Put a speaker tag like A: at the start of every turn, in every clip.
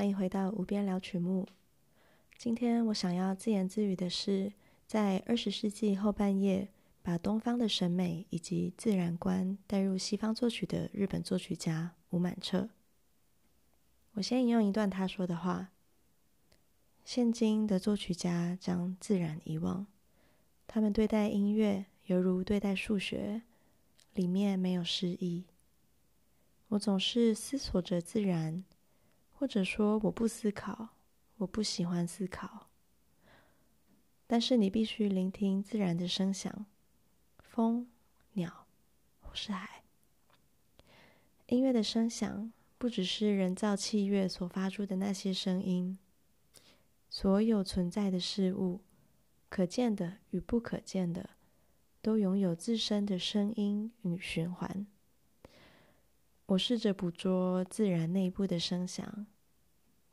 A: 欢迎回到无边聊曲目。今天我想要自言自语的是，在二十世纪后半叶，把东方的审美以及自然观带入西方作曲的日本作曲家吴满彻。我先引用一段他说的话：“现今的作曲家将自然遗忘，他们对待音乐犹如对待数学，里面没有诗意。我总是思索着自然。”或者说，我不思考，我不喜欢思考。但是你必须聆听自然的声响，风、鸟或是海。音乐的声响不只是人造器乐所发出的那些声音，所有存在的事物，可见的与不可见的，都拥有自身的声音与循环。我试着捕捉自然内部的声响，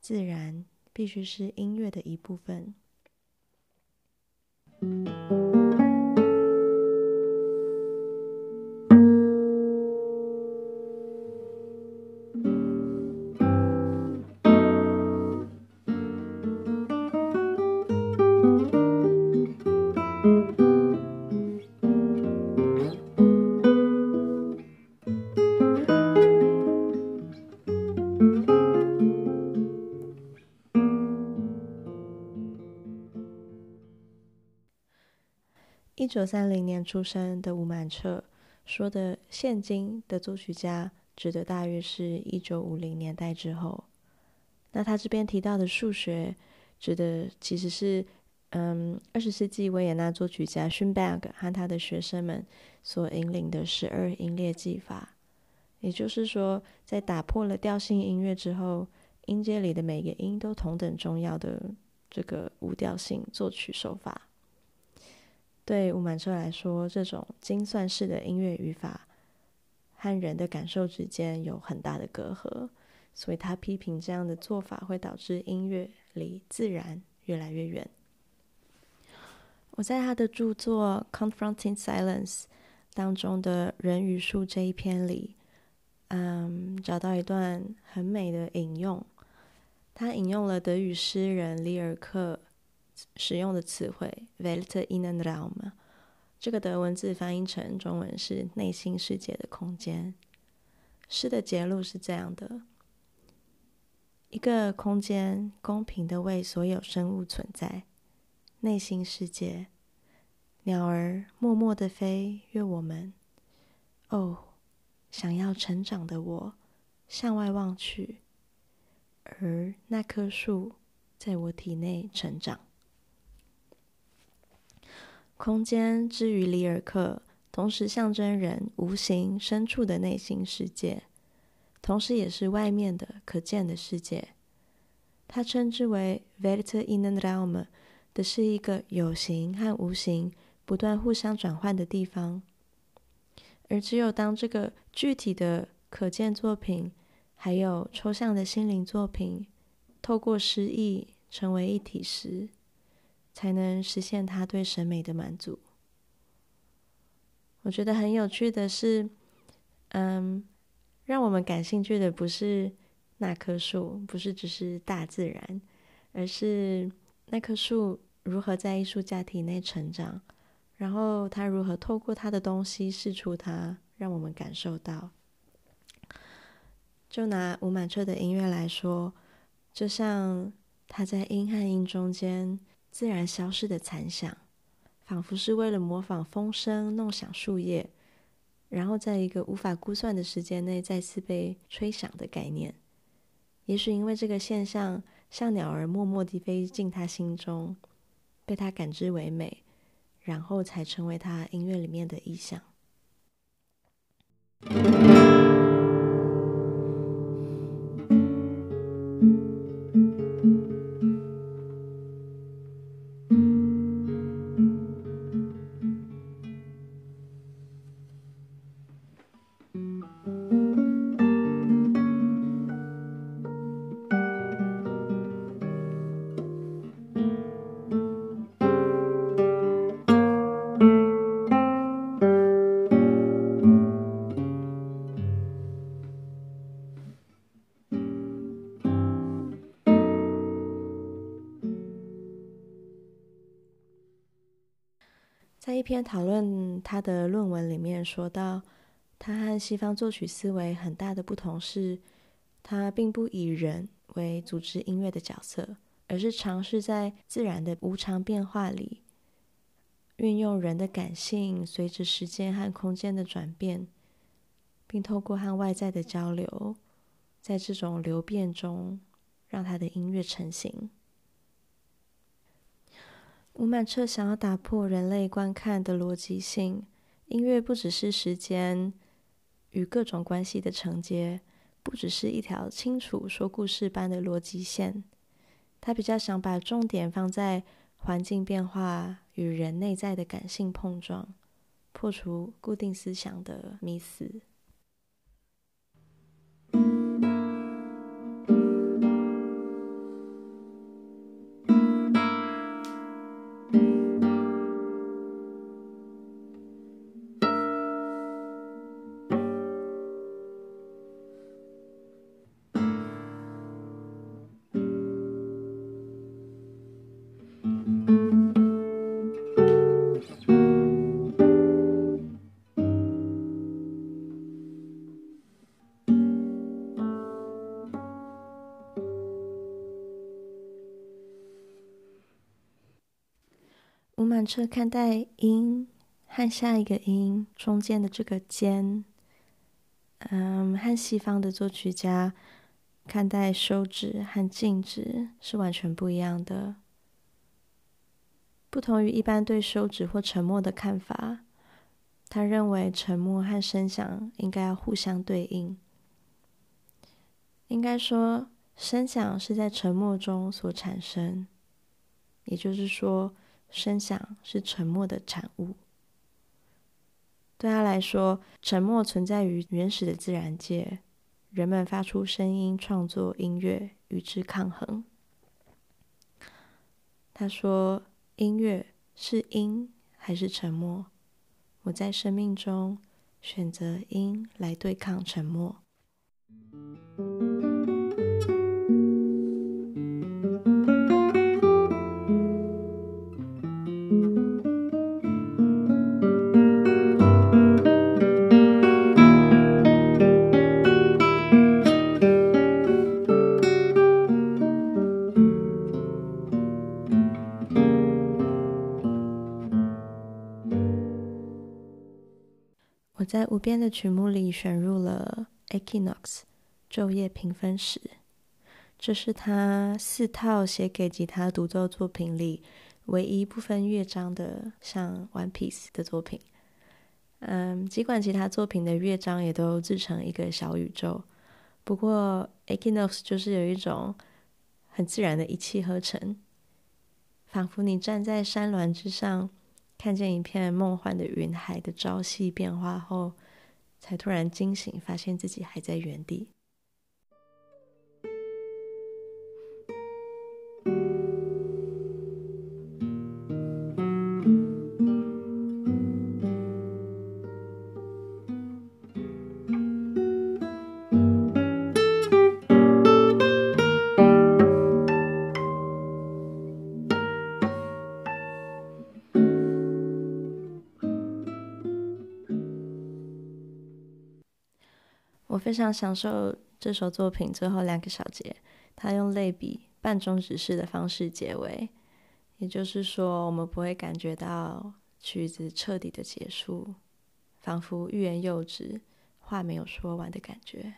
A: 自然必须是音乐的一部分。一九三零年出生的吴满彻说的“现今的作曲家”指的大约是一九五零年代之后。那他这边提到的数学，指的其实是嗯二十世纪维也纳作曲家勋伯格和他的学生们所引领的十二音列技法。也就是说，在打破了调性音乐之后，音阶里的每个音都同等重要的这个无调性作曲手法。对吴满彻来说，这种精算式的音乐语法和人的感受之间有很大的隔阂，所以他批评这样的做法会导致音乐离自然越来越远。我在他的著作《Confronting Silence》当中的人与树这一篇里，嗯，找到一段很美的引用，他引用了德语诗人里尔克。使用的词汇 “Welt innen Raum”，这个德文字翻译成中文是“内心世界的空间”。诗的结论是这样的：一个空间公平的为所有生物存在，内心世界，鸟儿默默的飞越我们。哦，想要成长的我，向外望去，而那棵树在我体内成长。空间之于里尔克，同时象征人无形深处的内心世界，同时也是外面的可见的世界。他称之为 “Welt innen Raum” 的是一个有形和无形不断互相转换的地方。而只有当这个具体的可见作品，还有抽象的心灵作品，透过诗意成为一体时，才能实现他对审美的满足。我觉得很有趣的是，嗯，让我们感兴趣的不是那棵树，不是只是大自然，而是那棵树如何在艺术家体内成长，然后他如何透过他的东西试出它，让我们感受到。就拿吴满彻的音乐来说，就像他在音和音中间。自然消失的残响，仿佛是为了模仿风声弄响树叶，然后在一个无法估算的时间内再次被吹响的概念。也许因为这个现象，像鸟儿默默地飞进他心中，被他感知为美，然后才成为他音乐里面的意象。在一篇讨论他的论文里面说到，他和西方作曲思维很大的不同是，他并不以人为组织音乐的角色，而是尝试在自然的无常变化里，运用人的感性，随着时间和空间的转变，并透过和外在的交流，在这种流变中，让他的音乐成型。吴满彻想要打破人类观看的逻辑性，音乐不只是时间与各种关系的承接，不只是一条清楚说故事般的逻辑线。他比较想把重点放在环境变化与人内在的感性碰撞，破除固定思想的迷思。吴满彻看待音和下一个音中间的这个间，嗯，和西方的作曲家看待收止和静止是完全不一样的。不同于一般对收止或沉默的看法，他认为沉默和声响应该要互相对应。应该说，声响是在沉默中所产生，也就是说。声响是沉默的产物。对他来说，沉默存在于原始的自然界，人们发出声音创作音乐，与之抗衡。他说：“音乐是音还是沉默？我在生命中选择音来对抗沉默。”在无边的曲目里选入了《Equinox》昼夜平分时，这是他四套写给吉他独奏作品里唯一不分乐章的像《One Piece》的作品。嗯，尽管其他作品的乐章也都制成一个小宇宙，不过《Equinox》就是有一种很自然的一气呵成，仿佛你站在山峦之上。看见一片梦幻的云海的朝夕变化后，才突然惊醒，发现自己还在原地。我非常享受这首作品最后两个小节，它用类比半终止式的方式结尾，也就是说，我们不会感觉到曲子彻底的结束，仿佛欲言又止，话没有说完的感觉。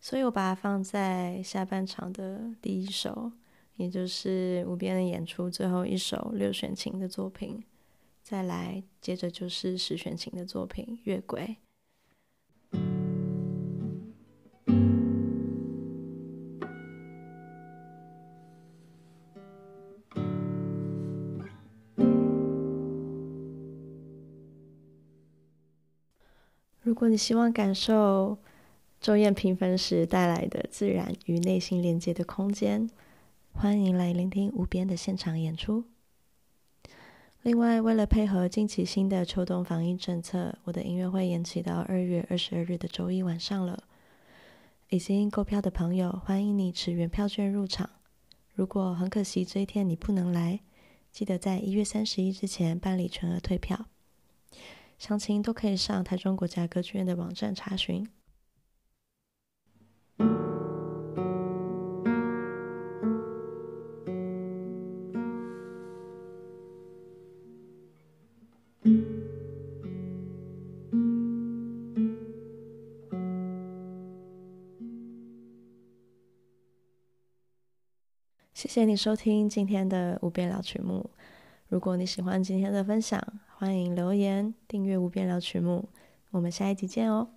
A: 所以我把它放在下半场的第一首，也就是无边的演出最后一首六弦琴的作品，再来接着就是十弦琴的作品《月轨》。如果你希望感受周燕平分时带来的自然与内心连接的空间，欢迎来聆听无边的现场演出。另外，为了配合近期新的秋冬防疫政策，我的音乐会延期到二月二十二日的周一晚上了。已经购票的朋友，欢迎你持原票券入场。如果很可惜这一天你不能来，记得在一月三十一之前办理全额退票。详情都可以上台中国家歌剧院的网站查询。谢谢你收听今天的无边聊曲目。如果你喜欢今天的分享，欢迎留言订阅无边聊曲目。我们下一集见哦。